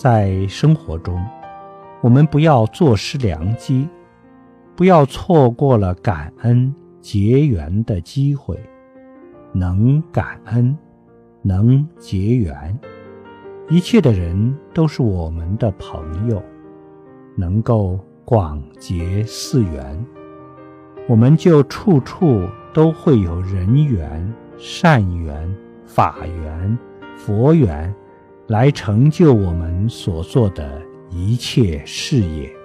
在生活中，我们不要坐失良机，不要错过了感恩结缘的机会。能感恩，能结缘，一切的人都是我们的朋友，能够广结四缘，我们就处处都会有人缘、善缘、法缘、佛缘，来成就我们所做的一切事业。